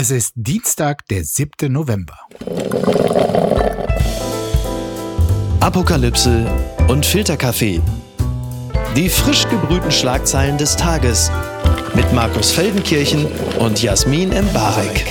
Es ist Dienstag, der 7. November. Apokalypse und Filterkaffee. Die frisch gebrühten Schlagzeilen des Tages mit Markus Feldenkirchen und Jasmin Embarek.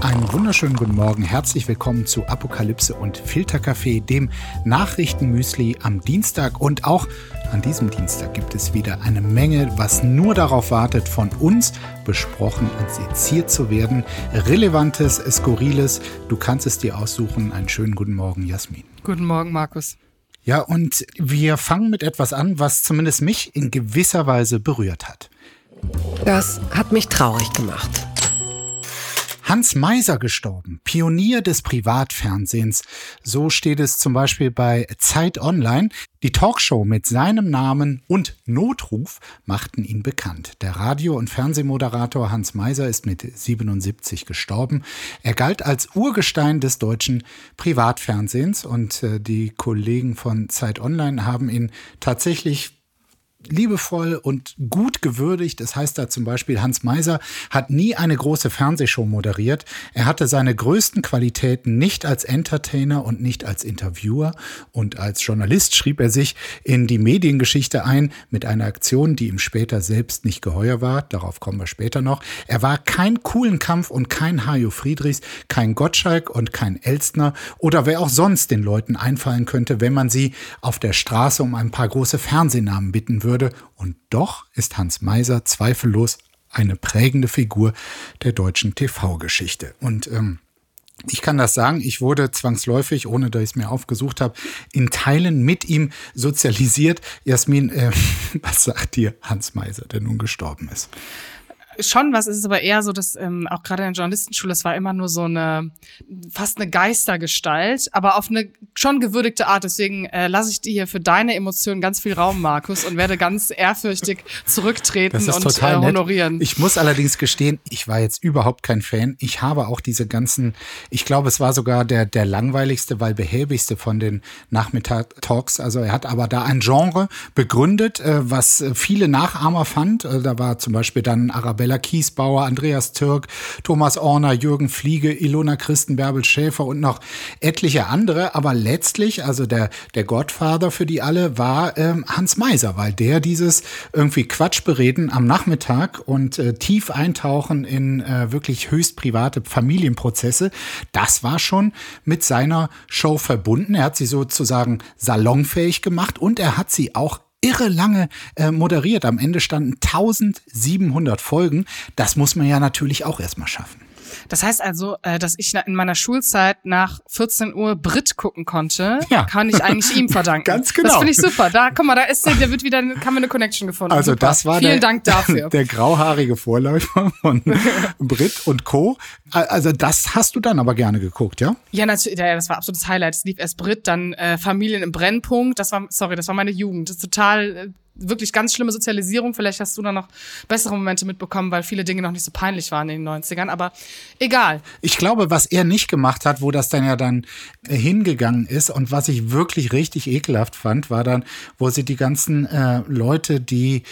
Einen wunderschönen guten Morgen. Herzlich willkommen zu Apokalypse und Filterkaffee, dem Nachrichtenmüsli am Dienstag. Und auch an diesem Dienstag gibt es wieder eine Menge, was nur darauf wartet, von uns besprochen und seziert zu werden. Relevantes, Skurriles. Du kannst es dir aussuchen. Einen schönen guten Morgen, Jasmin. Guten Morgen, Markus. Ja, und wir fangen mit etwas an, was zumindest mich in gewisser Weise berührt hat. Das hat mich traurig gemacht. Hans Meiser gestorben, Pionier des Privatfernsehens. So steht es zum Beispiel bei Zeit Online. Die Talkshow mit seinem Namen und Notruf machten ihn bekannt. Der Radio- und Fernsehmoderator Hans Meiser ist mit 77 gestorben. Er galt als Urgestein des deutschen Privatfernsehens und äh, die Kollegen von Zeit Online haben ihn tatsächlich liebevoll und gut gewürdigt. Das heißt da zum Beispiel, Hans Meiser hat nie eine große Fernsehshow moderiert. Er hatte seine größten Qualitäten nicht als Entertainer und nicht als Interviewer. Und als Journalist schrieb er sich in die Mediengeschichte ein mit einer Aktion, die ihm später selbst nicht geheuer war. Darauf kommen wir später noch. Er war kein coolen Kampf und kein Hajo Friedrichs, kein Gottschalk und kein Elstner oder wer auch sonst den Leuten einfallen könnte, wenn man sie auf der Straße um ein paar große Fernsehnamen bitten würde würde. Und doch ist Hans Meiser zweifellos eine prägende Figur der deutschen TV-Geschichte. Und ähm, ich kann das sagen, ich wurde zwangsläufig, ohne dass ich es mir aufgesucht habe, in Teilen mit ihm sozialisiert. Jasmin, äh, was sagt dir Hans Meiser, der nun gestorben ist? Schon was, ist es aber eher so, dass ähm, auch gerade in der Journalistenschule, es war immer nur so eine, fast eine Geistergestalt, aber auf eine schon gewürdigte Art. Deswegen äh, lasse ich dir hier für deine Emotionen ganz viel Raum, Markus, und werde ganz ehrfürchtig zurücktreten und äh, honorieren. Nett. Ich muss allerdings gestehen, ich war jetzt überhaupt kein Fan. Ich habe auch diese ganzen, ich glaube, es war sogar der, der langweiligste, weil behäbigste von den Nachmittag-Talks. Also er hat aber da ein Genre begründet, äh, was viele Nachahmer fand. Äh, da war zum Beispiel dann Arabella Bella Kiesbauer, Andreas Türk, Thomas Orner, Jürgen Fliege, Ilona Christen, Bärbel Schäfer und noch etliche andere. Aber letztlich, also der, der Godfather für die alle war ähm, Hans Meiser, weil der dieses irgendwie Quatschbereden am Nachmittag und äh, tief eintauchen in äh, wirklich höchst private Familienprozesse, das war schon mit seiner Show verbunden. Er hat sie sozusagen salonfähig gemacht und er hat sie auch irre lange äh, moderiert. Am Ende standen 1700 Folgen. Das muss man ja natürlich auch erstmal schaffen. Das heißt also, äh, dass ich in meiner Schulzeit nach 14 Uhr Brit gucken konnte, ja. kann ich eigentlich ihm verdanken. Ganz genau. Das finde ich super. Da, guck mal, da ist der, der wird wieder, kann wir eine Connection gefunden. Also super. das war Vielen der, Dank dafür. Der grauhaarige Vorläufer von Brit und Co. Also das hast du dann aber gerne geguckt, ja? Ja, natürlich. Ja, das war absolutes Highlight. Es lief erst Brit, dann äh, Familien im Brennpunkt. Das war, sorry, das war meine Jugend. Das ist total äh, wirklich ganz schlimme Sozialisierung. Vielleicht hast du da noch bessere Momente mitbekommen, weil viele Dinge noch nicht so peinlich waren in den 90ern. Aber egal. Ich glaube, was er nicht gemacht hat, wo das dann ja dann äh, hingegangen ist und was ich wirklich richtig ekelhaft fand, war dann, wo sie die ganzen äh, Leute, die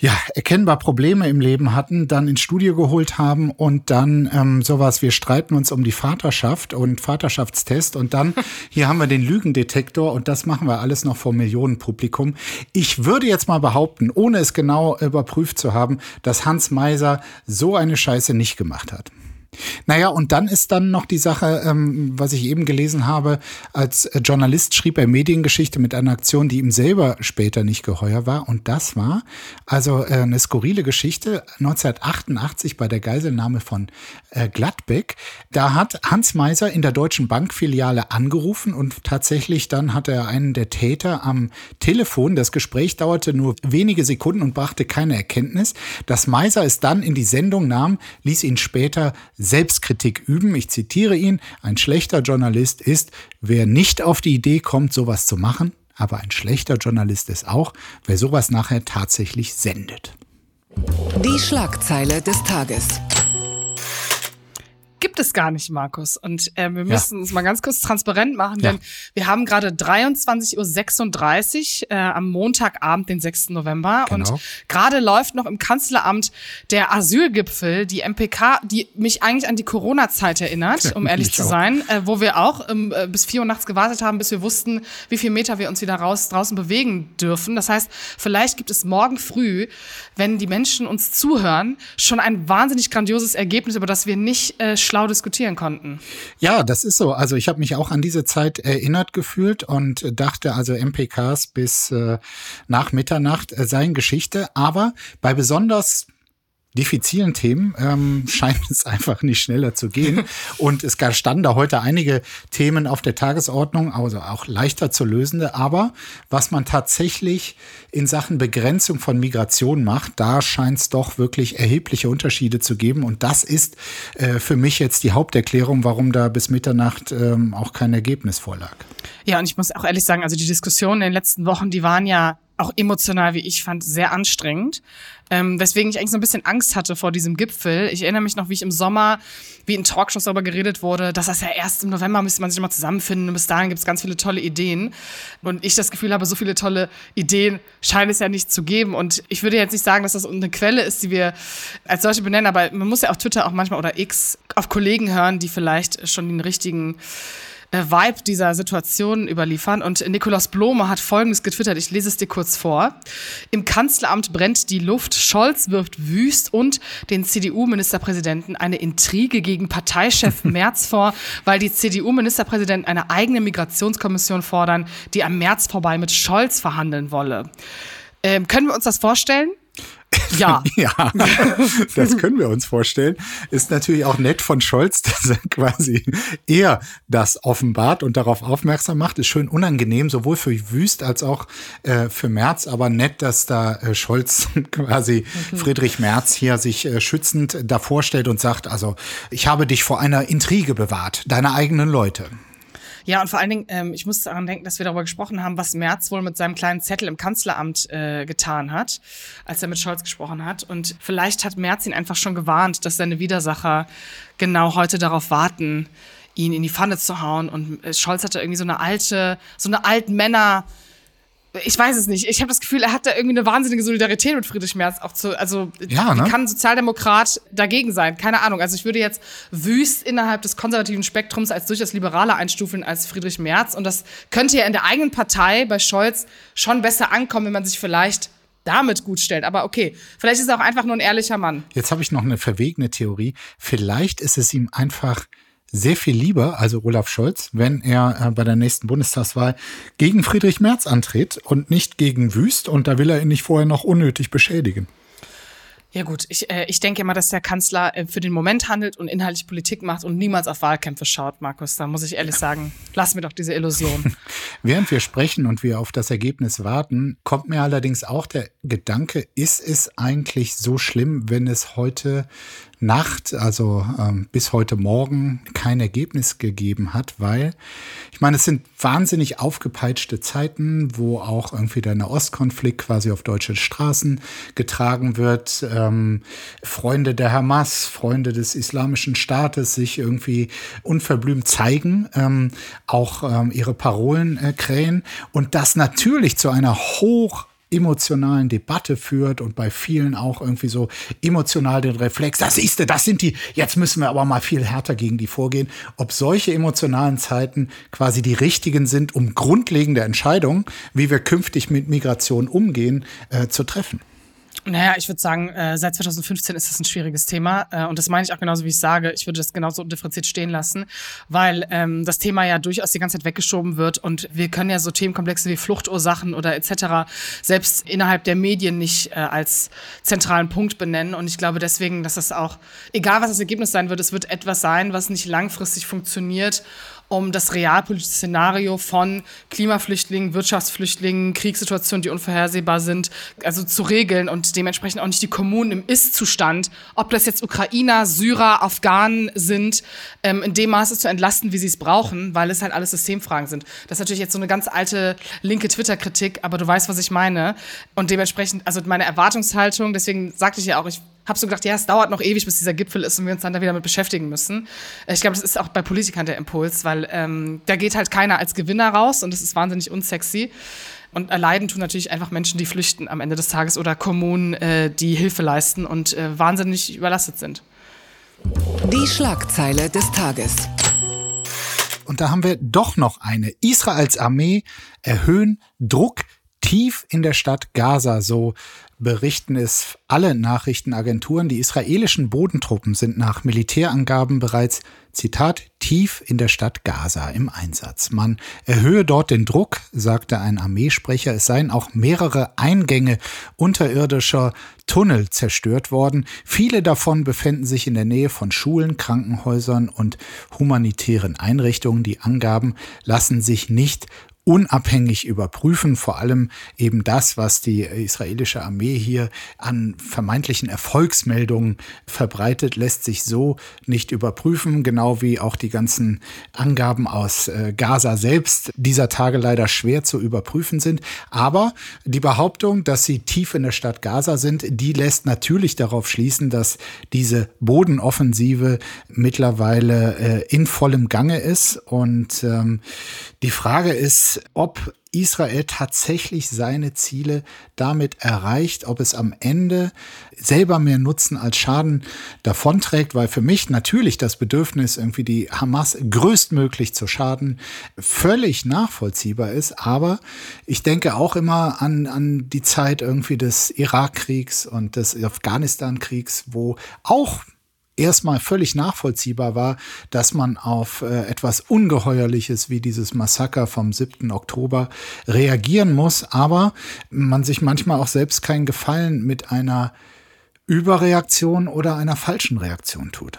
ja, erkennbar Probleme im Leben hatten, dann ins Studio geholt haben und dann ähm, sowas, wir streiten uns um die Vaterschaft und Vaterschaftstest und dann, hier haben wir den Lügendetektor und das machen wir alles noch vor Millionenpublikum. Ich würde jetzt mal behaupten, ohne es genau überprüft zu haben, dass Hans Meiser so eine Scheiße nicht gemacht hat. Naja, und dann ist dann noch die Sache, ähm, was ich eben gelesen habe, als Journalist schrieb er Mediengeschichte mit einer Aktion, die ihm selber später nicht geheuer war. Und das war also äh, eine skurrile Geschichte 1988 bei der Geiselnahme von äh, Gladbeck. Da hat Hans Meiser in der Deutschen Bankfiliale angerufen und tatsächlich dann hatte er einen der Täter am Telefon. Das Gespräch dauerte nur wenige Sekunden und brachte keine Erkenntnis. Dass Meiser es dann in die Sendung nahm, ließ ihn später Selbstkritik üben. Ich zitiere ihn, ein schlechter Journalist ist, wer nicht auf die Idee kommt, sowas zu machen, aber ein schlechter Journalist ist auch, wer sowas nachher tatsächlich sendet. Die Schlagzeile des Tages gibt es gar nicht, Markus. Und äh, wir müssen ja. uns mal ganz kurz transparent machen, denn ja. wir haben gerade 23.36 Uhr äh, am Montagabend, den 6. November. Genau. Und gerade läuft noch im Kanzleramt der Asylgipfel, die MPK, die mich eigentlich an die Corona-Zeit erinnert, um ehrlich zu sein, äh, wo wir auch ähm, äh, bis vier Uhr nachts gewartet haben, bis wir wussten, wie viel Meter wir uns wieder raus draußen bewegen dürfen. Das heißt, vielleicht gibt es morgen früh, wenn die Menschen uns zuhören, schon ein wahnsinnig grandioses Ergebnis, über das wir nicht äh, schlau diskutieren konnten. Ja, das ist so. Also ich habe mich auch an diese Zeit erinnert gefühlt und dachte, also MPKs bis äh, nach Mitternacht äh, seien Geschichte. Aber bei besonders diffizilen Themen ähm, scheint es einfach nicht schneller zu gehen. Und es standen da heute einige Themen auf der Tagesordnung, also auch leichter zu lösende. Aber was man tatsächlich in Sachen Begrenzung von Migration macht, da scheint es doch wirklich erhebliche Unterschiede zu geben. Und das ist äh, für mich jetzt die Haupterklärung, warum da bis Mitternacht ähm, auch kein Ergebnis vorlag. Ja, und ich muss auch ehrlich sagen, also die Diskussionen in den letzten Wochen, die waren ja auch emotional, wie ich fand, sehr anstrengend. Ähm, weswegen ich eigentlich so ein bisschen Angst hatte vor diesem Gipfel. Ich erinnere mich noch, wie ich im Sommer, wie in Talkshows darüber geredet wurde, dass das ja erst im November müsste man sich mal zusammenfinden und bis dahin gibt es ganz viele tolle Ideen. Und ich das Gefühl habe, so viele tolle Ideen scheint es ja nicht zu geben. Und ich würde jetzt nicht sagen, dass das eine Quelle ist, die wir als solche benennen, aber man muss ja auf Twitter auch manchmal oder X auf Kollegen hören, die vielleicht schon den richtigen äh, Vibe dieser Situation überliefern. Und Nikolaus Blome hat Folgendes getwittert. Ich lese es dir kurz vor. Im Kanzleramt brennt die Luft. Scholz wirft wüst und den CDU-Ministerpräsidenten eine Intrige gegen Parteichef Merz vor, weil die CDU-Ministerpräsidenten eine eigene Migrationskommission fordern, die am März vorbei mit Scholz verhandeln wolle. Ähm, können wir uns das vorstellen? Ja. ja, das können wir uns vorstellen. Ist natürlich auch nett von Scholz, dass er quasi eher das offenbart und darauf aufmerksam macht. Ist schön unangenehm, sowohl für Wüst als auch äh, für Merz, aber nett, dass da äh, Scholz quasi mhm. Friedrich Merz hier sich äh, schützend davor stellt und sagt, also ich habe dich vor einer Intrige bewahrt, deine eigenen Leute. Ja, und vor allen Dingen, ähm, ich muss daran denken, dass wir darüber gesprochen haben, was Merz wohl mit seinem kleinen Zettel im Kanzleramt äh, getan hat, als er mit Scholz gesprochen hat. Und vielleicht hat Merz ihn einfach schon gewarnt, dass seine Widersacher genau heute darauf warten, ihn in die Pfanne zu hauen. Und äh, Scholz hatte irgendwie so eine alte, so eine alten Männer- ich weiß es nicht. Ich habe das Gefühl, er hat da irgendwie eine wahnsinnige Solidarität mit Friedrich Merz auch zu. Also ja, ne? kann ein Sozialdemokrat dagegen sein? Keine Ahnung. Also ich würde jetzt wüst innerhalb des konservativen Spektrums als durchaus liberaler einstufeln als Friedrich Merz. Und das könnte ja in der eigenen Partei bei Scholz schon besser ankommen, wenn man sich vielleicht damit gut stellt. Aber okay, vielleicht ist er auch einfach nur ein ehrlicher Mann. Jetzt habe ich noch eine verwegene Theorie. Vielleicht ist es ihm einfach sehr viel lieber, also Olaf Scholz, wenn er äh, bei der nächsten Bundestagswahl gegen Friedrich Merz antritt und nicht gegen Wüst. Und da will er ihn nicht vorher noch unnötig beschädigen. Ja gut, ich, äh, ich denke immer, dass der Kanzler äh, für den Moment handelt und inhaltlich Politik macht und niemals auf Wahlkämpfe schaut, Markus. Da muss ich ehrlich sagen, lass mir doch diese Illusion. Während wir sprechen und wir auf das Ergebnis warten, kommt mir allerdings auch der Gedanke, ist es eigentlich so schlimm, wenn es heute Nacht, also ähm, bis heute Morgen, kein Ergebnis gegeben hat, weil ich meine, es sind wahnsinnig aufgepeitschte Zeiten, wo auch irgendwie der Nahostkonflikt quasi auf deutsche Straßen getragen wird. Ähm, Freunde der Hamas, Freunde des Islamischen Staates sich irgendwie unverblümt zeigen, ähm, auch ähm, ihre Parolen äh, krähen und das natürlich zu einer hoch emotionalen Debatte führt und bei vielen auch irgendwie so emotional den Reflex, das ist das sind die, jetzt müssen wir aber mal viel härter gegen die vorgehen, ob solche emotionalen Zeiten quasi die richtigen sind, um grundlegende Entscheidungen, wie wir künftig mit Migration umgehen, äh, zu treffen. Naja, ich würde sagen, äh, seit 2015 ist das ein schwieriges Thema. Äh, und das meine ich auch genauso, wie ich sage. Ich würde das genauso differenziert stehen lassen, weil ähm, das Thema ja durchaus die ganze Zeit weggeschoben wird. Und wir können ja so Themenkomplexe wie Fluchtursachen oder etc. selbst innerhalb der Medien nicht äh, als zentralen Punkt benennen. Und ich glaube deswegen, dass das auch, egal was das Ergebnis sein wird, es wird etwas sein, was nicht langfristig funktioniert um das realpolitische Szenario von Klimaflüchtlingen, Wirtschaftsflüchtlingen, Kriegssituationen, die unvorhersehbar sind, also zu regeln und dementsprechend auch nicht die Kommunen im Ist-Zustand, ob das jetzt Ukrainer, Syrer, Afghanen sind, ähm, in dem Maße zu entlasten, wie sie es brauchen, weil es halt alles Systemfragen sind. Das ist natürlich jetzt so eine ganz alte linke Twitter-Kritik, aber du weißt, was ich meine. Und dementsprechend, also meine Erwartungshaltung, deswegen sagte ich ja auch, ich habe so gedacht, ja, es dauert noch ewig, bis dieser Gipfel ist und wir uns dann da wieder mit beschäftigen müssen. Äh, ich glaube, das ist auch bei Politikern der Impuls, weil ähm, da geht halt keiner als Gewinner raus und das ist wahnsinnig unsexy. Und erleiden tun natürlich einfach Menschen, die flüchten am Ende des Tages oder Kommunen, äh, die Hilfe leisten und äh, wahnsinnig überlastet sind. Die Schlagzeile des Tages. Und da haben wir doch noch eine. Israels Armee erhöhen Druck tief in der Stadt Gaza, so berichten es alle Nachrichtenagenturen. Die israelischen Bodentruppen sind nach Militärangaben bereits, Zitat, tief in der Stadt Gaza im Einsatz. Man erhöhe dort den Druck, sagte ein Armeesprecher. Es seien auch mehrere Eingänge unterirdischer Tunnel zerstört worden. Viele davon befänden sich in der Nähe von Schulen, Krankenhäusern und humanitären Einrichtungen. Die Angaben lassen sich nicht unabhängig überprüfen. Vor allem eben das, was die israelische Armee hier an vermeintlichen Erfolgsmeldungen verbreitet, lässt sich so nicht überprüfen, genau wie auch die ganzen Angaben aus äh, Gaza selbst dieser Tage leider schwer zu überprüfen sind. Aber die Behauptung, dass sie tief in der Stadt Gaza sind, die lässt natürlich darauf schließen, dass diese Bodenoffensive mittlerweile äh, in vollem Gange ist. Und ähm, die Frage ist, ob Israel tatsächlich seine Ziele damit erreicht, ob es am Ende selber mehr Nutzen als Schaden davonträgt, weil für mich natürlich das Bedürfnis, irgendwie die Hamas größtmöglich zu schaden, völlig nachvollziehbar ist. Aber ich denke auch immer an, an die Zeit irgendwie des Irakkriegs und des Afghanistankriegs, wo auch erstmal völlig nachvollziehbar war, dass man auf äh, etwas Ungeheuerliches wie dieses Massaker vom 7. Oktober reagieren muss, aber man sich manchmal auch selbst keinen Gefallen mit einer Überreaktion oder einer falschen Reaktion tut.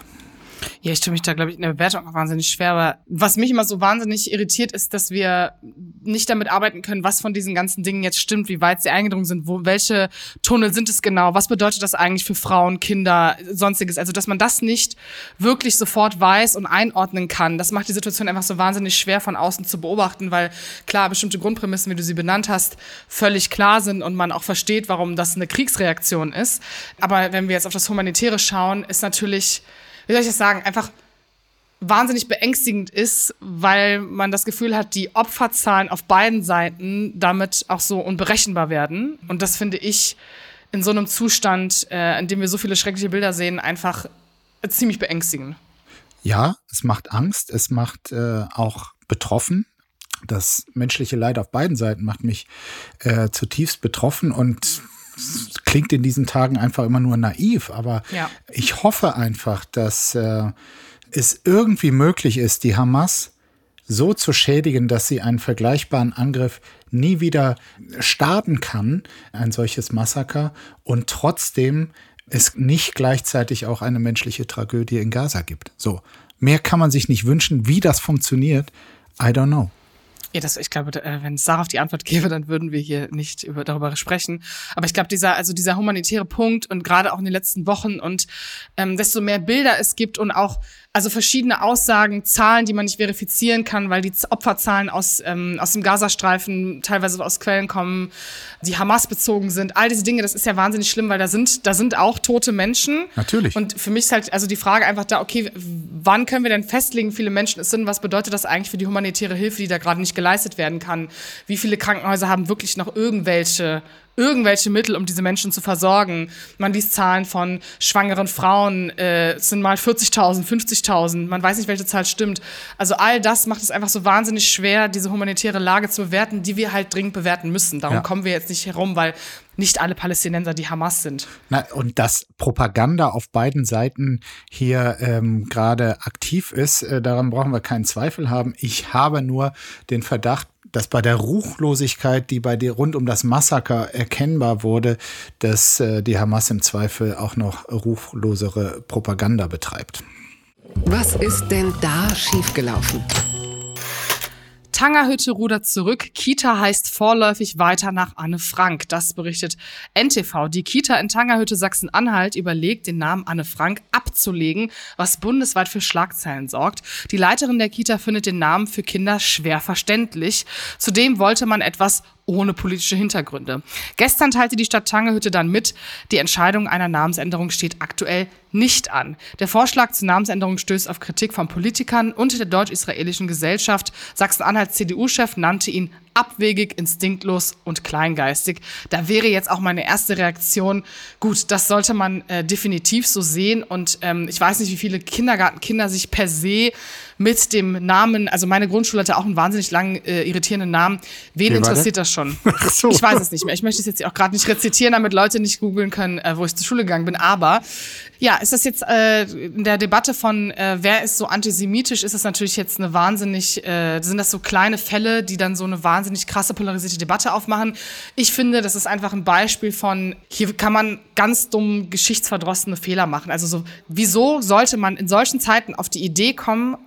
Ja, ich tue mich da, glaube ich, in der Bewertung auch wahnsinnig schwer. Aber was mich immer so wahnsinnig irritiert, ist, dass wir nicht damit arbeiten können, was von diesen ganzen Dingen jetzt stimmt, wie weit sie eingedrungen sind, wo, welche Tunnel sind es genau, was bedeutet das eigentlich für Frauen, Kinder, sonstiges. Also, dass man das nicht wirklich sofort weiß und einordnen kann, das macht die Situation einfach so wahnsinnig schwer von außen zu beobachten, weil klar, bestimmte Grundprämissen, wie du sie benannt hast, völlig klar sind und man auch versteht, warum das eine Kriegsreaktion ist. Aber wenn wir jetzt auf das Humanitäre schauen, ist natürlich wie soll ich das sagen, einfach wahnsinnig beängstigend ist, weil man das Gefühl hat, die Opferzahlen auf beiden Seiten damit auch so unberechenbar werden. Und das finde ich in so einem Zustand, äh, in dem wir so viele schreckliche Bilder sehen, einfach ziemlich beängstigend. Ja, es macht Angst, es macht äh, auch betroffen. Das menschliche Leid auf beiden Seiten macht mich äh, zutiefst betroffen und klingt in diesen Tagen einfach immer nur naiv, aber ja. ich hoffe einfach, dass äh, es irgendwie möglich ist, die Hamas so zu schädigen, dass sie einen vergleichbaren Angriff nie wieder starten kann, ein solches Massaker, und trotzdem es nicht gleichzeitig auch eine menschliche Tragödie in Gaza gibt. So, mehr kann man sich nicht wünschen. Wie das funktioniert, I don't know. Ja, das, ich glaube, äh, wenn es darauf die Antwort gäbe, dann würden wir hier nicht über, darüber sprechen. Aber ich glaube, dieser, also dieser humanitäre Punkt und gerade auch in den letzten Wochen und ähm, desto mehr Bilder es gibt und auch also verschiedene Aussagen, Zahlen, die man nicht verifizieren kann, weil die Opferzahlen aus, ähm, aus dem Gazastreifen teilweise aus Quellen kommen, die Hamas bezogen sind. All diese Dinge, das ist ja wahnsinnig schlimm, weil da sind, da sind auch tote Menschen. Natürlich. Und für mich ist halt also die Frage einfach da, okay, wann können wir denn festlegen, wie viele Menschen es sind? Was bedeutet das eigentlich für die humanitäre Hilfe, die da gerade nicht geleistet werden kann? Wie viele Krankenhäuser haben wirklich noch irgendwelche irgendwelche Mittel, um diese Menschen zu versorgen. Man liest Zahlen von schwangeren Frauen, äh, es sind mal 40.000, 50.000, man weiß nicht, welche Zahl stimmt. Also all das macht es einfach so wahnsinnig schwer, diese humanitäre Lage zu bewerten, die wir halt dringend bewerten müssen. Darum ja. kommen wir jetzt nicht herum, weil nicht alle Palästinenser die Hamas sind. Na, und dass Propaganda auf beiden Seiten hier ähm, gerade aktiv ist, äh, daran brauchen wir keinen Zweifel haben. Ich habe nur den Verdacht, dass bei der Ruchlosigkeit, die bei dir rund um das Massaker erkennbar wurde, dass äh, die Hamas im Zweifel auch noch ruchlosere Propaganda betreibt. Was ist denn da schiefgelaufen? Tangerhütte rudert zurück. Kita heißt vorläufig weiter nach Anne Frank. Das berichtet NTV. Die Kita in Tangerhütte Sachsen-Anhalt überlegt, den Namen Anne Frank abzulegen, was bundesweit für Schlagzeilen sorgt. Die Leiterin der Kita findet den Namen für Kinder schwer verständlich. Zudem wollte man etwas ohne politische Hintergründe. Gestern teilte die Stadt Tangehütte dann mit, die Entscheidung einer Namensänderung steht aktuell nicht an. Der Vorschlag zur Namensänderung stößt auf Kritik von Politikern und der deutsch-israelischen Gesellschaft. Sachsen-Anhalts CDU-Chef nannte ihn abwegig, instinktlos und kleingeistig. Da wäre jetzt auch meine erste Reaktion, gut, das sollte man äh, definitiv so sehen. Und ähm, ich weiß nicht, wie viele Kindergartenkinder sich per se mit dem Namen, also meine Grundschule hatte auch einen wahnsinnig langen, äh, irritierenden Namen. Wen interessiert das schon? Ach so. Ich weiß es nicht mehr. Ich möchte es jetzt auch gerade nicht rezitieren, damit Leute nicht googeln können, äh, wo ich zur Schule gegangen bin. Aber ja, ist das jetzt äh, in der Debatte von, äh, wer ist so antisemitisch, ist das natürlich jetzt eine wahnsinnig, äh, sind das so kleine Fälle, die dann so eine wahnsinnig krasse polarisierte Debatte aufmachen. Ich finde, das ist einfach ein Beispiel von, hier kann man ganz dumm geschichtsverdrossene Fehler machen. Also so, wieso sollte man in solchen Zeiten auf die Idee kommen,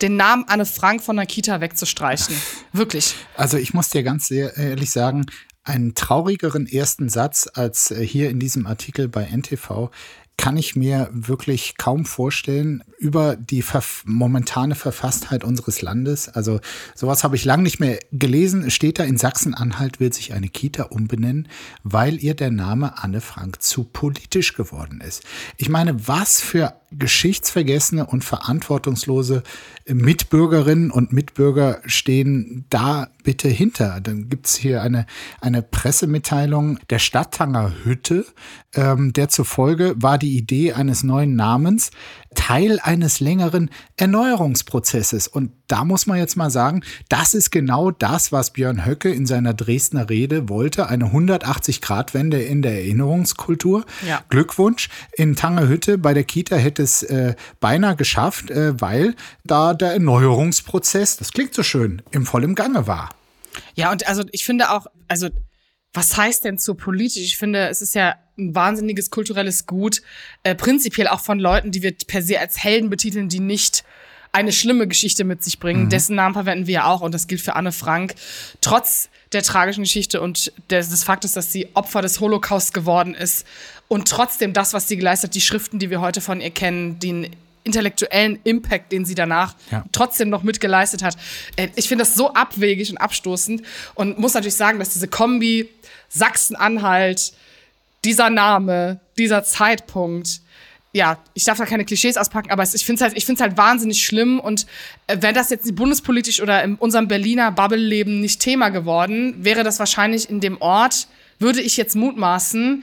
den Namen Anne Frank von der Kita wegzustreichen? Wirklich. Also ich muss dir ganz ehrlich sagen, einen traurigeren ersten Satz als äh, hier in diesem Artikel bei NTV kann ich mir wirklich kaum vorstellen über die verf momentane Verfasstheit unseres Landes. Also sowas habe ich lang nicht mehr gelesen. Es steht da, in Sachsen-Anhalt will sich eine Kita umbenennen, weil ihr der Name Anne Frank zu politisch geworden ist. Ich meine, was für geschichtsvergessene und verantwortungslose Mitbürgerinnen und Mitbürger stehen da bitte hinter. Dann gibt's hier eine, eine Pressemitteilung der Stadttanger Hütte, ähm, der zufolge war die Idee eines neuen Namens Teil eines längeren Erneuerungsprozesses. Und da muss man jetzt mal sagen, das ist genau das, was Björn Höcke in seiner Dresdner Rede wollte. Eine 180-Grad-Wende in der Erinnerungskultur. Ja. Glückwunsch. In Tangerhütte bei der Kita hätte es äh, beinahe geschafft, äh, weil da der Erneuerungsprozess, das klingt so schön, im vollen Gange war. Ja, und also ich finde auch, also was heißt denn zu politisch? Ich finde, es ist ja ein wahnsinniges kulturelles Gut, äh, prinzipiell auch von Leuten, die wir per se als Helden betiteln, die nicht eine schlimme Geschichte mit sich bringen. Mhm. Dessen Namen verwenden wir ja auch und das gilt für Anne Frank. Trotz der tragischen Geschichte und des, des Faktes, dass sie Opfer des Holocaust geworden ist und trotzdem das, was sie geleistet, die Schriften, die wir heute von ihr kennen, den intellektuellen Impact, den sie danach ja. trotzdem noch mitgeleistet hat. Äh, ich finde das so abwegig und abstoßend und muss natürlich sagen, dass diese Kombi Sachsen-Anhalt, dieser Name, dieser Zeitpunkt, ja, ich darf da keine Klischees auspacken, aber ich finde es halt, halt wahnsinnig schlimm. Und äh, wenn das jetzt bundespolitisch oder in unserem Berliner Bubble-Leben nicht Thema geworden, wäre das wahrscheinlich in dem Ort, würde ich jetzt mutmaßen,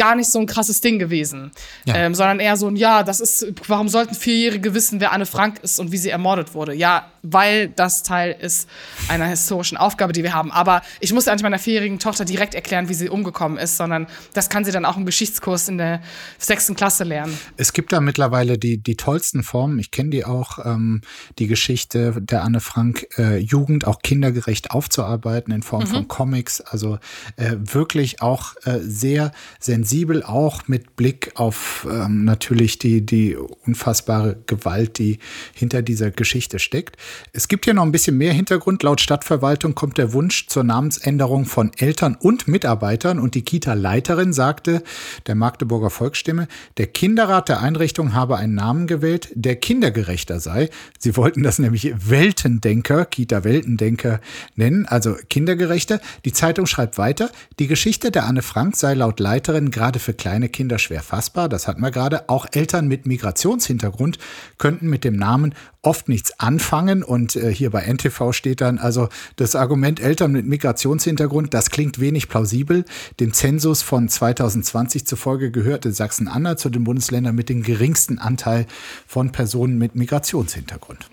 gar nicht so ein krasses Ding gewesen, ja. ähm, sondern eher so ein, ja, das ist, warum sollten Vierjährige wissen, wer Anne Frank ist und wie sie ermordet wurde? Ja, weil das Teil ist einer historischen Aufgabe, die wir haben. Aber ich muss ja nicht meiner vierjährigen Tochter direkt erklären, wie sie umgekommen ist, sondern das kann sie dann auch im Geschichtskurs in der sechsten Klasse lernen. Es gibt da mittlerweile die, die tollsten Formen. Ich kenne die auch, ähm, die Geschichte der Anne Frank äh, Jugend auch kindergerecht aufzuarbeiten in Form mhm. von Comics. Also äh, wirklich auch äh, sehr sensibel sensibel, auch mit Blick auf ähm, natürlich die, die unfassbare Gewalt, die hinter dieser Geschichte steckt. Es gibt hier noch ein bisschen mehr Hintergrund. Laut Stadtverwaltung kommt der Wunsch zur Namensänderung von Eltern und Mitarbeitern und die Kita-Leiterin sagte der Magdeburger Volksstimme, der Kinderrat der Einrichtung habe einen Namen gewählt, der kindergerechter sei. Sie wollten das nämlich Weltendenker, Kita-Weltendenker nennen, also kindergerechter. Die Zeitung schreibt weiter, die Geschichte der Anne Frank sei laut Leiterin gerade für kleine Kinder schwer fassbar. Das hatten wir gerade. Auch Eltern mit Migrationshintergrund könnten mit dem Namen oft nichts anfangen. Und äh, hier bei NTV steht dann also das Argument Eltern mit Migrationshintergrund, das klingt wenig plausibel. Dem Zensus von 2020 zufolge gehörte Sachsen-Anhalt zu den Bundesländern mit dem geringsten Anteil von Personen mit Migrationshintergrund.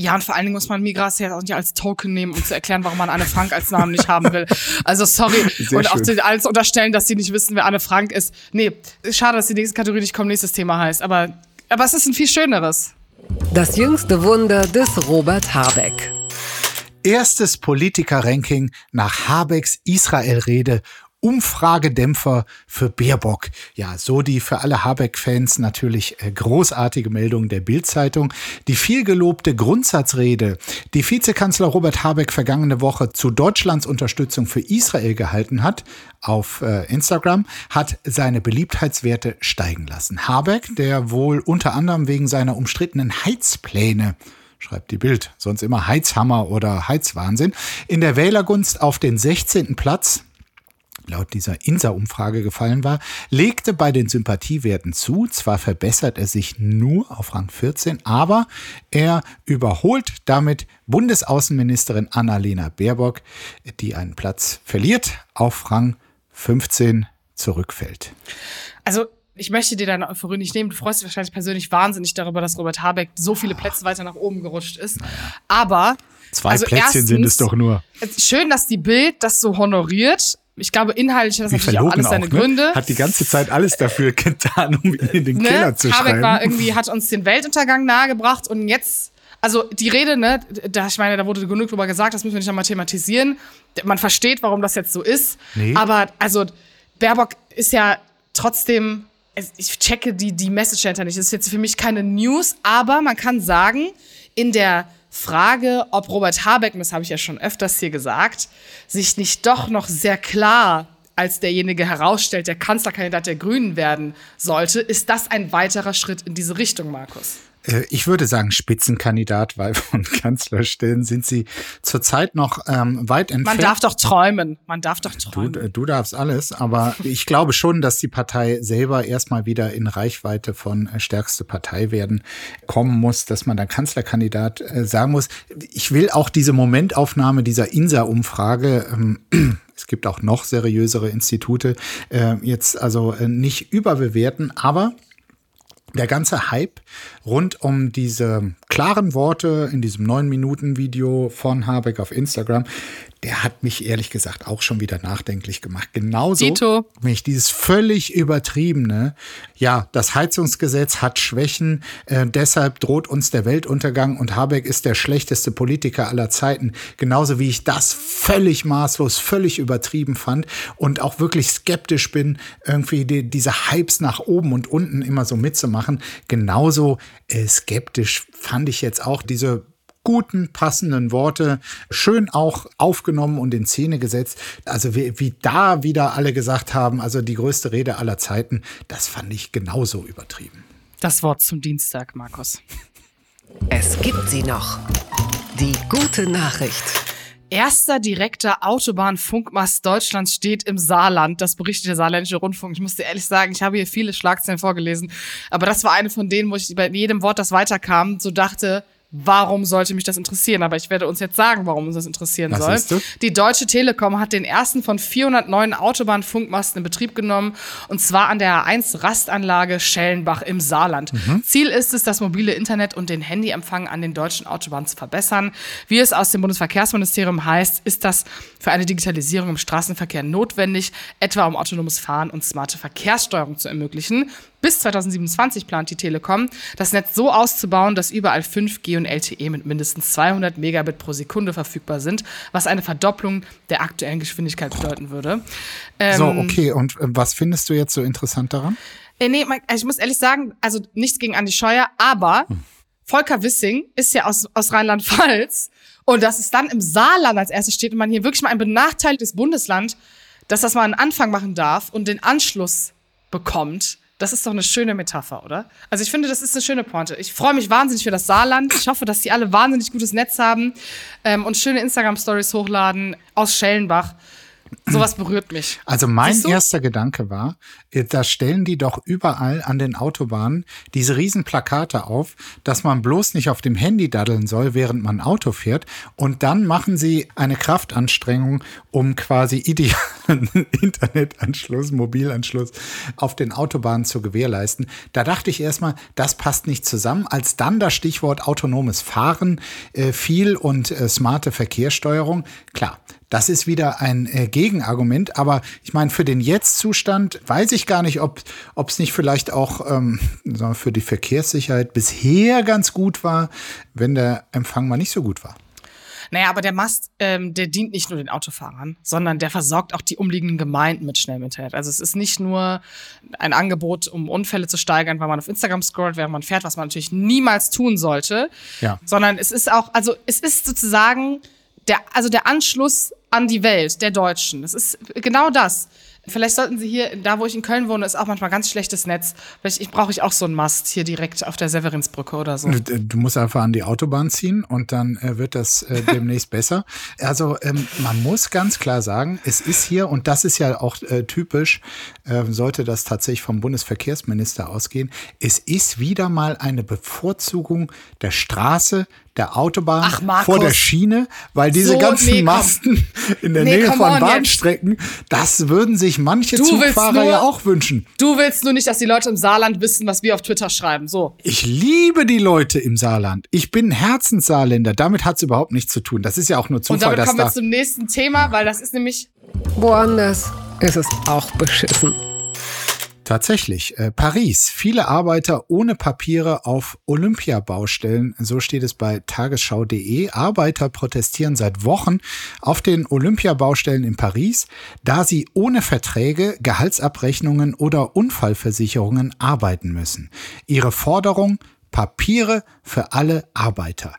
Ja, und vor allen Dingen muss man Migras ja auch nicht als Token nehmen, um zu erklären, warum man Anne Frank als Namen nicht haben will. Also sorry. Sehr und auch zu alles unterstellen, dass sie nicht wissen, wer Anne Frank ist. Nee, schade, dass die nächste Kategorie nicht komm, nächstes Thema heißt. Aber, aber es ist ein viel schöneres. Das jüngste Wunder des Robert Habeck. Erstes Politiker-Ranking nach Habecks Israel-Rede Umfragedämpfer für Baerbock. Ja, so die für alle Habeck-Fans natürlich äh, großartige Meldung der Bild-Zeitung. Die vielgelobte Grundsatzrede, die Vizekanzler Robert Habeck vergangene Woche zu Deutschlands Unterstützung für Israel gehalten hat, auf äh, Instagram, hat seine Beliebtheitswerte steigen lassen. Habeck, der wohl unter anderem wegen seiner umstrittenen Heizpläne schreibt die Bild. Sonst immer Heizhammer oder Heizwahnsinn. In der Wählergunst auf den 16. Platz laut dieser INSA-Umfrage gefallen war, legte bei den Sympathiewerten zu. Zwar verbessert er sich nur auf Rang 14, aber er überholt damit Bundesaußenministerin Annalena Baerbock, die einen Platz verliert, auf Rang 15 zurückfällt. Also ich möchte dir deine Euphorie nicht nehmen. Du freust dich wahrscheinlich persönlich wahnsinnig darüber, dass Robert Habeck so viele Plätze weiter nach oben gerutscht ist. Aber Zwei also Plätzchen erstens, sind es doch nur. Schön, dass die Bild das so honoriert ich glaube, inhaltlich hat das Wie natürlich auch alles seine auch, ne? Gründe. Hat die ganze Zeit alles dafür getan, um ihn in den ne? Keller zu Habeck schreiben. war irgendwie, hat uns den Weltuntergang nahegebracht und jetzt, also die Rede, ne, da, ich meine, da wurde genug drüber gesagt, das müssen wir nicht nochmal thematisieren. Man versteht, warum das jetzt so ist. Nee. Aber, also, Baerbock ist ja trotzdem, ich checke die, die Message hinter nicht. Das ist jetzt für mich keine News, aber man kann sagen, in der Frage, ob Robert Habeck, das habe ich ja schon öfters hier gesagt, sich nicht doch noch sehr klar als derjenige herausstellt, der Kanzlerkandidat der Grünen werden sollte, ist das ein weiterer Schritt in diese Richtung, Markus? Äh, ich würde sagen Spitzenkandidat, weil von Kanzlerstellen sind sie zurzeit noch ähm, weit entfernt. Man darf doch träumen. Man darf doch träumen. Du, du darfst alles, aber ich glaube schon, dass die Partei selber erstmal wieder in Reichweite von äh, stärkste Partei werden kommen muss, dass man da Kanzlerkandidat äh, sagen muss. Ich will auch diese Momentaufnahme dieser INSA-Umfrage ähm, es gibt auch noch seriösere Institute, äh, jetzt also äh, nicht überbewerten, aber der ganze Hype rund um diese klaren Worte in diesem neun Minuten Video von Habeck auf Instagram, der hat mich ehrlich gesagt auch schon wieder nachdenklich gemacht. Genauso Dito. mich dieses völlig übertriebene, ja, das Heizungsgesetz hat Schwächen, äh, deshalb droht uns der Weltuntergang und Habeck ist der schlechteste Politiker aller Zeiten. Genauso wie ich das völlig maßlos, völlig übertrieben fand und auch wirklich skeptisch bin, irgendwie die, diese Hypes nach oben und unten immer so mitzumachen. Genauso skeptisch fand ich jetzt auch diese guten, passenden Worte schön auch aufgenommen und in Szene gesetzt. Also wie, wie da wieder alle gesagt haben, also die größte Rede aller Zeiten, das fand ich genauso übertrieben. Das Wort zum Dienstag, Markus. Es gibt sie noch. Die gute Nachricht. Erster direkter Autobahnfunkmast Deutschlands steht im Saarland. Das berichtet der saarländische Rundfunk. Ich muss dir ehrlich sagen, ich habe hier viele Schlagzeilen vorgelesen. Aber das war eine von denen, wo ich bei jedem Wort, das weiterkam, so dachte, warum sollte mich das interessieren? Aber ich werde uns jetzt sagen, warum uns das interessieren Was soll. Die Deutsche Telekom hat den ersten von 400 neuen Autobahnfunkmasten in Betrieb genommen und zwar an der A1 Rastanlage Schellenbach im Saarland. Mhm. Ziel ist es, das mobile Internet und den Handyempfang an den deutschen Autobahnen zu verbessern. Wie es aus dem Bundesverkehrsministerium heißt, ist das für eine Digitalisierung im Straßenverkehr notwendig, etwa um autonomes Fahren und smarte Verkehrssteuerung zu ermöglichen. Bis 2027 plant die Telekom, das Netz so auszubauen, dass überall 5G und LTE mit mindestens 200 Megabit pro Sekunde verfügbar sind, was eine Verdopplung der aktuellen Geschwindigkeit bedeuten würde. Ähm, so, okay. Und äh, was findest du jetzt so interessant daran? Äh, nee, also ich muss ehrlich sagen, also nichts gegen Andi Scheuer, aber hm. Volker Wissing ist ja aus, aus Rheinland-Pfalz und dass es dann im Saarland als erstes steht und man hier wirklich mal ein benachteiligtes Bundesland, dass das mal einen Anfang machen darf und den Anschluss bekommt das ist doch eine schöne Metapher, oder? Also ich finde, das ist eine schöne Pointe. Ich freue mich wahnsinnig für das Saarland. Ich hoffe, dass die alle wahnsinnig gutes Netz haben ähm, und schöne Instagram-Stories hochladen aus Schellenbach. Sowas berührt mich. Also mein erster Gedanke war, äh, da stellen die doch überall an den Autobahnen diese riesen Plakate auf, dass man bloß nicht auf dem Handy daddeln soll, während man Auto fährt. Und dann machen sie eine Kraftanstrengung, um quasi idealen Internetanschluss, Mobilanschluss auf den Autobahnen zu gewährleisten. Da dachte ich erstmal, das passt nicht zusammen. Als dann das Stichwort autonomes Fahren äh, fiel und äh, smarte Verkehrssteuerung, klar, das ist wieder ein äh, Gegenargument. Aber ich meine, für den Jetzt-Zustand weiß ich gar nicht, ob es nicht vielleicht auch ähm, für die Verkehrssicherheit bisher ganz gut war, wenn der Empfang mal nicht so gut war. Naja, aber der Mast, ähm, der dient nicht nur den Autofahrern, sondern der versorgt auch die umliegenden Gemeinden mit schnellem Internet. Also es ist nicht nur ein Angebot, um Unfälle zu steigern, weil man auf Instagram scrollt, während man fährt, was man natürlich niemals tun sollte. Ja. Sondern es ist auch, also es ist sozusagen der, also der Anschluss an die Welt der Deutschen. Das ist genau das. Vielleicht sollten Sie hier, da wo ich in Köln wohne, ist auch manchmal ganz schlechtes Netz. Vielleicht ich, brauche ich auch so einen Mast hier direkt auf der Severinsbrücke oder so. Du, du musst einfach an die Autobahn ziehen und dann äh, wird das äh, demnächst besser. Also ähm, man muss ganz klar sagen, es ist hier, und das ist ja auch äh, typisch, äh, sollte das tatsächlich vom Bundesverkehrsminister ausgehen, es ist wieder mal eine Bevorzugung der Straße, der Autobahn Ach, vor der Schiene, weil diese So, ganzen nee. Masten in der Nee, Nähe von on jetzt. Bahnstrecken, das würden sich manche Du Zugfahrer nur- ja auch wünschen. Du willst nur nicht, dass die Leute im Saarland wissen, was wir auf Twitter schreiben. So. Ich liebe die Leute im Saarland. Ich bin Herzenssaarländer. Damit hat's überhaupt nichts zu tun. Das ist ja auch nur Und Zufall, damit dass kommen wir da zum nächsten Thema, weil das ist nämlich Woanders ist es auch beschissen. Tatsächlich. Äh, Paris. Viele Arbeiter ohne Papiere auf Olympiabaustellen. So steht es bei tagesschau.de. Arbeiter protestieren seit Wochen auf den Olympiabaustellen in Paris, da sie ohne Verträge, Gehaltsabrechnungen oder Unfallversicherungen arbeiten müssen. Ihre Forderung? Papiere für alle Arbeiter.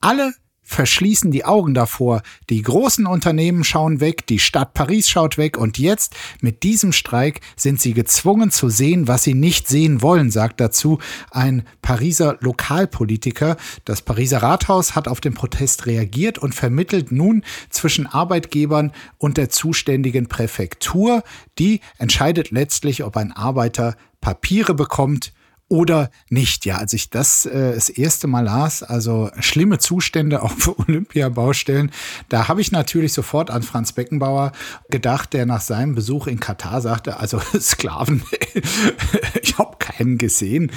Alle verschließen die Augen davor. Die großen Unternehmen schauen weg, die Stadt Paris schaut weg und jetzt mit diesem Streik sind sie gezwungen zu sehen, was sie nicht sehen wollen, sagt dazu ein Pariser Lokalpolitiker. Das Pariser Rathaus hat auf den Protest reagiert und vermittelt nun zwischen Arbeitgebern und der zuständigen Präfektur. Die entscheidet letztlich, ob ein Arbeiter Papiere bekommt oder nicht. Ja, als ich das äh, das erste Mal las, also schlimme Zustände auf Olympiabaustellen, da habe ich natürlich sofort an Franz Beckenbauer gedacht, der nach seinem Besuch in Katar sagte, also Sklaven, ich habe keinen gesehen.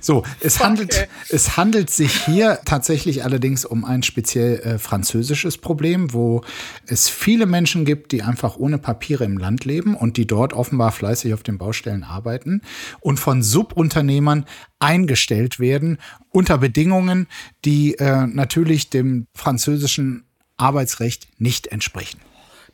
so, es handelt, es handelt sich hier tatsächlich allerdings um ein speziell äh, französisches Problem, wo es viele Menschen gibt, die einfach ohne Papiere im Land leben und die dort offenbar fleißig auf den Baustellen arbeiten und von Subunternehmern eingestellt werden unter Bedingungen, die äh, natürlich dem französischen Arbeitsrecht nicht entsprechen.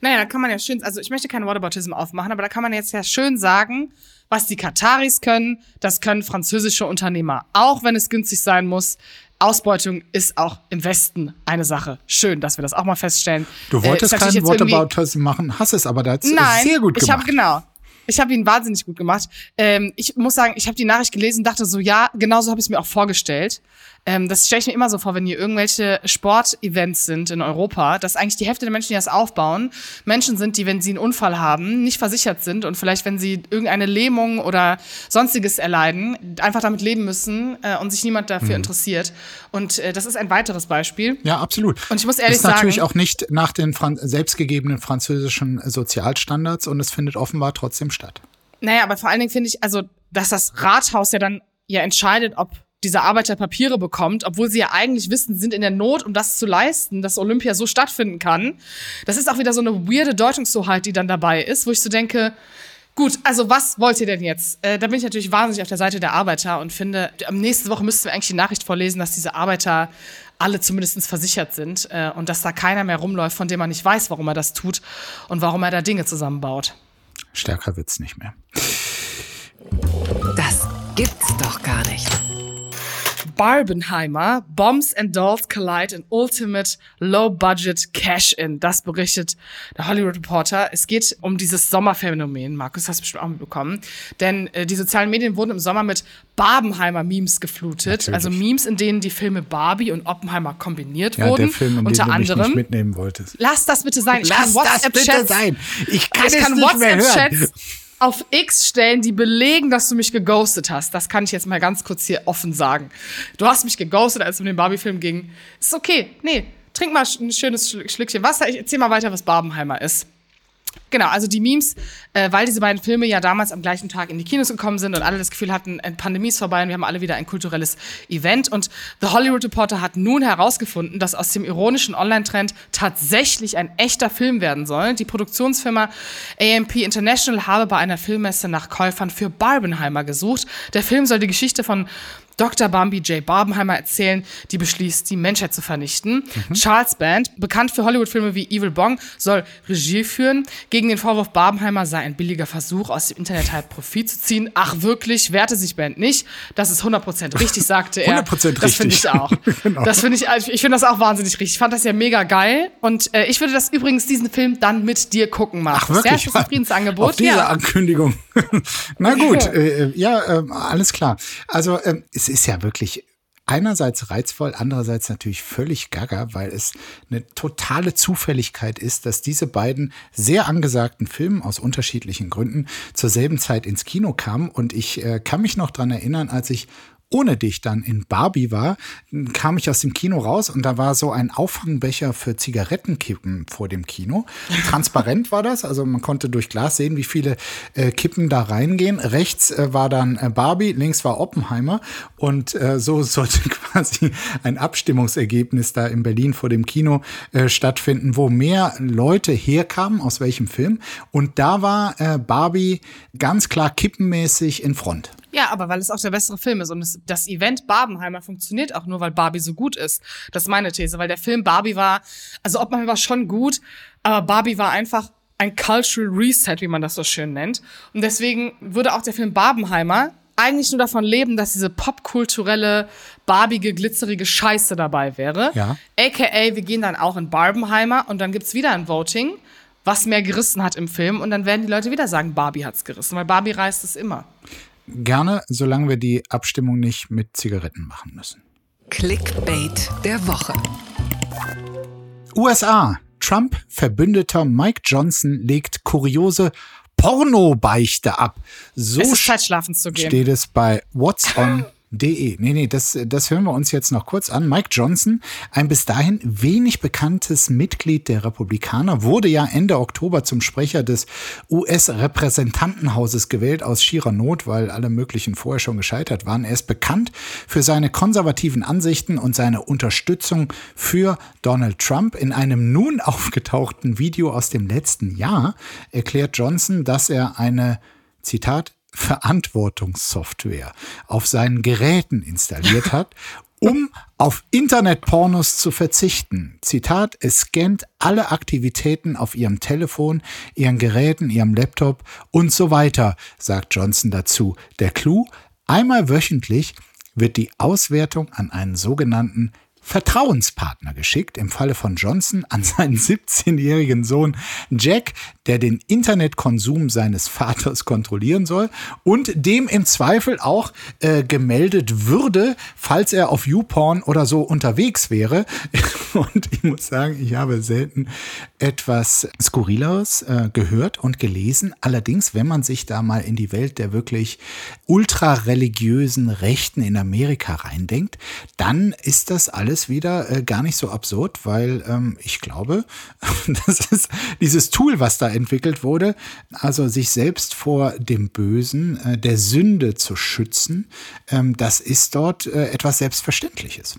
Naja, da kann man ja schön, also ich möchte keinen Whataboutism aufmachen, aber da kann man jetzt ja schön sagen, was die Kataris können, das können französische Unternehmer, auch wenn es günstig sein muss. Ausbeutung ist auch im Westen eine Sache. Schön, dass wir das auch mal feststellen. Du Äh, wolltest natürlich keinen Whataboutism machen, hast es aber da Nein, sehr gut ich gemacht. habe genau. Ich habe ihn wahnsinnig gut gemacht. Ähm, ich muss sagen, ich habe die Nachricht gelesen, dachte so, ja, genauso habe ich es mir auch vorgestellt. Ähm, das stelle ich mir immer so vor, wenn hier irgendwelche Sportevents sind in Europa, dass eigentlich die Hälfte der Menschen, die das aufbauen, Menschen sind, die, wenn sie einen Unfall haben, nicht versichert sind und vielleicht, wenn sie irgendeine Lähmung oder sonstiges erleiden, einfach damit leben müssen äh, und sich niemand Mhm. dafür interessiert. Und äh, das ist ein weiteres Beispiel. Ja, absolut. Und ich muss ehrlich ist natürlich sagen- auch nicht nach den Fran selbstgegebenen französischen Sozialstandards und es findet offenbar trotzdem statt. Naja, aber vor allen Dingen finde ich, also, dass das Rathaus ja dann ja entscheidet, ob dieser Arbeiter Papiere bekommt, obwohl sie ja eigentlich wissen, sie sind in der Not, um das zu leisten, dass Olympia so stattfinden kann. Das ist auch wieder so eine weirde Deutungshoheit, die dann dabei ist, wo ich so denke, gut, also was wollt ihr denn jetzt? Äh, da bin ich natürlich wahnsinnig auf der Seite der Arbeiter und finde, am nächste Woche müssten wir eigentlich die Nachricht vorlesen, dass diese Arbeiter alle zumindest versichert sind äh, und dass da keiner mehr rumläuft, von dem man nicht weiß, warum er das tut und warum er da Dinge zusammenbaut. Stärker wird's nicht mehr. Das gibt's doch gar nicht. Barbenheimer, Bombs and Dolls collide in ultimate low-budget cash-in. Das berichtet der Hollywood Reporter. Es geht um dieses Sommerphänomen. Markus, hast du bestimmt auch mitbekommen. Denn äh, die sozialen Medien wurden im Sommer mit Barbenheimer-Memes geflutet. Natürlich. Also Memes, in denen die Filme Barbie und Oppenheimer kombiniert Ja, wurden. der Film, in unter dem du mich anderem. nicht mitnehmen wolltest. Lass das bitte sein. Ich Lass kann das bitte sein. Ich kann ich kann nicht mehr hören. WhatsApp-Chats auf X stellen, die belegen, dass du mich geghostet hast. Das kann ich jetzt mal ganz kurz hier offen sagen. Du hast mich geghostet, als es um den Barbie-Film ging. Ist okay. Nee, trink mal ein schönes Schl- Schlückchen Wasser. Ich erzähl mal weiter, was Barbenheimer ist. Genau, also die Memes, äh, weil diese beiden Filme ja damals am gleichen Tag in die Kinos gekommen sind und alle das Gefühl hatten, äh, Pandemie ist vorbei und wir haben alle wieder ein kulturelles Event. Und The Hollywood Reporter hat nun herausgefunden, dass aus dem ironischen Online-Trend tatsächlich ein echter Film werden soll. Die Produktionsfirma AMP International habe bei einer Filmmesse nach Käufern für Barbenheimer gesucht. Der Film soll die Geschichte von Dr. Bambi J. Barbenheimer erzählen, die beschließt, die Menschheit zu vernichten. Charles Band, bekannt für Hollywood-Filme wie Evil Bong, soll Regie führen. Gegen den Vorwurf, Barbenheimer sei ein billiger Versuch, aus dem Internet halt Profit zu ziehen. Ach wirklich, wehrte sich Band nicht. Das ist 100% richtig, sagte er. 100% richtig. Das finde ich auch. Genau. Das finde ich, ich finde das auch wahnsinnig richtig. Ich fand das ja mega geil. Und äh, ich würde das übrigens, diesen Film, dann mit dir gucken, Markus. Ach, wirklich? Ja, Friedensangebot. Auf diese ja. Ankündigung. Na gut, äh, äh, ja, äh, alles klar. Also ähm, es ist ja wirklich einerseits reizvoll, andererseits natürlich völlig gaga, weil es eine totale Zufälligkeit ist, dass diese beiden sehr angesagten Filme aus unterschiedlichen Gründen zur selben Zeit ins Kino kamen. Und ich äh, kann mich noch dran erinnern, als ich ohne dich dann in Barbie war, kam ich aus dem Kino raus und da war so ein Auffangbecher für Zigarettenkippen vor dem Kino. Transparent war das, also man konnte durch Glas sehen, wie viele äh, Kippen da reingehen. Rechts äh, war dann äh, Barbie, links war Oppenheimer und äh, so sollte quasi ein Abstimmungsergebnis da in Berlin vor dem Kino äh, stattfinden, wo mehr Leute herkamen, aus welchem Film. Und da war äh, Barbie ganz klar kippenmäßig in Front. Ja, aber weil es auch der bessere Film ist. Und es, das Event Barbenheimer funktioniert auch nur, weil Barbie so gut ist. Das ist meine These, weil der Film Barbie war, also Oppenheimer war schon gut, aber Barbie war einfach ein Cultural Reset, wie man das so schön nennt. Und deswegen würde auch der Film Barbenheimer eigentlich nur davon leben, dass diese popkulturelle, barbige, glitzerige Scheiße dabei wäre. Ja. AKA, wir gehen dann auch in Barbenheimer und dann gibt's wieder ein Voting, was mehr gerissen hat im Film. Und dann werden die Leute wieder sagen, Barbie hat's gerissen, weil Barbie reißt es immer. Gerne, solange wir die Abstimmung nicht mit Zigaretten machen müssen. Clickbait der Woche. USA. Trump-Verbündeter Mike Johnson legt kuriose Pornobeichte ab. So es ist Zeit, schlafen zu gehen. steht es bei What's on De. Nee, nee, das, das hören wir uns jetzt noch kurz an. Mike Johnson, ein bis dahin wenig bekanntes Mitglied der Republikaner, wurde ja Ende Oktober zum Sprecher des US-Repräsentantenhauses gewählt aus schierer Not, weil alle möglichen vorher schon gescheitert waren. Er ist bekannt für seine konservativen Ansichten und seine Unterstützung für Donald Trump. In einem nun aufgetauchten Video aus dem letzten Jahr erklärt Johnson, dass er eine Zitat Verantwortungssoftware auf seinen Geräten installiert hat, um auf Internetpornos zu verzichten. Zitat, es scannt alle Aktivitäten auf ihrem Telefon, ihren Geräten, ihrem Laptop und so weiter, sagt Johnson dazu. Der Clou, einmal wöchentlich wird die Auswertung an einen sogenannten Vertrauenspartner geschickt, im Falle von Johnson an seinen 17-jährigen Sohn Jack, der den Internetkonsum seines Vaters kontrollieren soll und dem im Zweifel auch äh, gemeldet würde, falls er auf YouPorn oder so unterwegs wäre. Und ich muss sagen, ich habe selten etwas Skurrileres äh, gehört und gelesen. Allerdings, wenn man sich da mal in die Welt der wirklich ultrareligiösen Rechten in Amerika reindenkt, dann ist das alles wieder äh, gar nicht so absurd, weil ähm, ich glaube, das ist dieses Tool, was da entwickelt wurde, also sich selbst vor dem Bösen, äh, der Sünde zu schützen, ähm, das ist dort äh, etwas Selbstverständliches.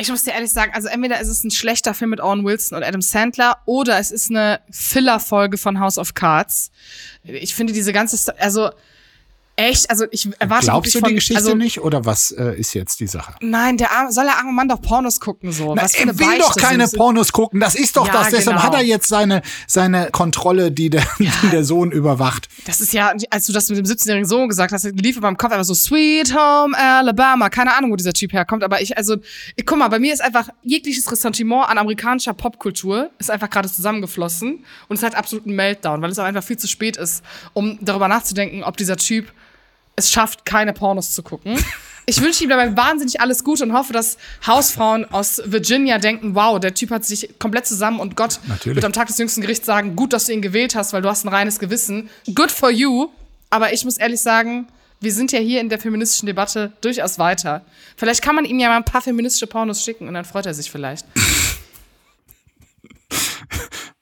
Ich muss dir ehrlich sagen, also entweder ist es ein schlechter Film mit Owen Wilson und Adam Sandler oder es ist eine Filler-Folge von House of Cards. Ich finde diese ganze, also echt, also ich erwarte Glaubst du von, die Geschichte also, nicht oder was äh, ist jetzt die Sache? Nein, der arme, soll der arme Mann doch Pornos gucken so. Na, er will Beichte doch keine sind- Pornos gucken, das ist doch Ja, das. Deshalb genau. hat er jetzt seine, seine Kontrolle, die der, die der Sohn überwacht. Das ist ja, als du das mit dem 17-jährigen Sohn gesagt hast, lief in meinem Kopf einfach so Sweet Home Alabama. Keine Ahnung, wo dieser Typ herkommt, aber ich, also, ich, guck mal, bei mir ist einfach jegliches Ressentiment an amerikanischer Popkultur ist einfach gerade zusammengeflossen und es hat absoluten Meltdown, weil es auch einfach viel zu spät ist, um darüber nachzudenken, ob dieser Typ es schafft, keine Pornos zu gucken. Ich wünsche ihm dabei wahnsinnig alles Gute und hoffe, dass Hausfrauen aus Virginia denken, wow, der Typ hat sich komplett zusammen und Gott Natürlich. wird am Tag des jüngsten Gerichts sagen, gut, dass du ihn gewählt hast, weil du hast ein reines Gewissen. Good for you. Aber ich muss ehrlich sagen, wir sind ja hier in der feministischen Debatte durchaus weiter. Vielleicht kann man ihm ja mal ein paar feministische Pornos schicken und dann freut er sich vielleicht.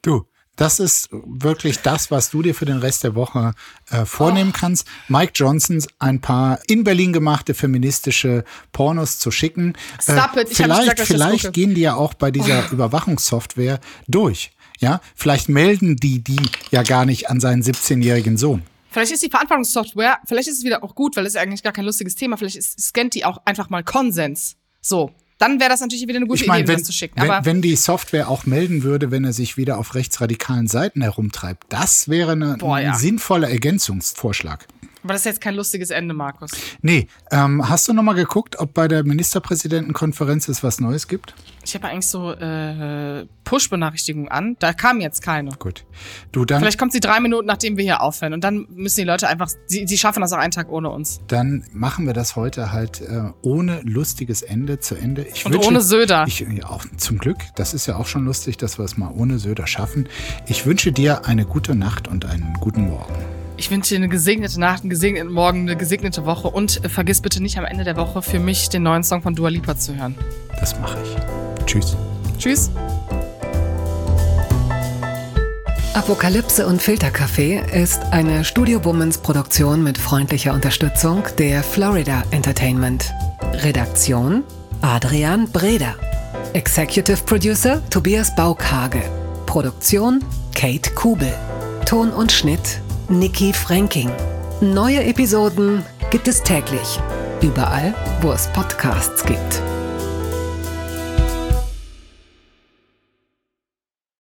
Du, das ist wirklich das, was du dir für den Rest der Woche äh, vornehmen Oh. kannst. Mike Johnsons ein paar in Berlin gemachte feministische Pornos zu schicken. Äh, Stop it. Nicht vielleicht gesagt, vielleicht. Oh. gehen die ja auch bei dieser Überwachungssoftware durch. Ja, vielleicht melden die die ja gar nicht an seinen 17-jährigen Sohn. Vielleicht ist die Verantwortungssoftware, vielleicht ist es wieder auch gut, weil es ist eigentlich gar kein lustiges Thema, vielleicht ist, scannt die auch einfach mal Konsens. So. Dann wäre das natürlich wieder eine gute Ich meine, Idee, wenn, das zu schicken. wenn, Aber wenn die Software auch melden würde, wenn er sich wieder auf rechtsradikalen Seiten herumtreibt, das wäre eine, Boah, ja. ein sinnvoller Ergänzungsvorschlag. Aber das ist jetzt kein lustiges Ende, Markus. Nee, ähm, hast du noch mal geguckt, ob bei der Ministerpräsidentenkonferenz es was Neues gibt? Ich habe eigentlich so äh, Push-Benachrichtigungen an. Da kam jetzt keine. Gut. Du, dann, Vielleicht kommt sie drei Minuten, nachdem wir hier aufhören. Und dann müssen die Leute einfach, sie, sie schaffen das auch einen Tag ohne uns. dann machen wir das heute halt äh, ohne lustiges Ende zu Ende. Ich Und ohne Söder. Ich, ja, auch zum Glück. Das ist ja auch schon lustig, dass wir es mal ohne Söder schaffen. Ich wünsche dir eine gute Nacht und einen guten Morgen. Ich wünsche dir eine gesegnete Nacht, einen gesegneten Morgen, eine gesegnete Woche. Und äh, vergiss bitte nicht am Ende der Woche für mich den neuen Song von Dua Lipa zu hören. Das mache ich. Tschüss. Tschüss. Apokalypse und Filterkaffee ist eine Studio Bummens Produktion mit freundlicher Unterstützung der Florida Entertainment. Redaktion Adrian Breder. Executive Producer Tobias Baukage. Produktion Kate Kubel. Ton und Schnitt Nikki Franking. Neue Episoden gibt es täglich. Überall, wo es Podcasts gibt.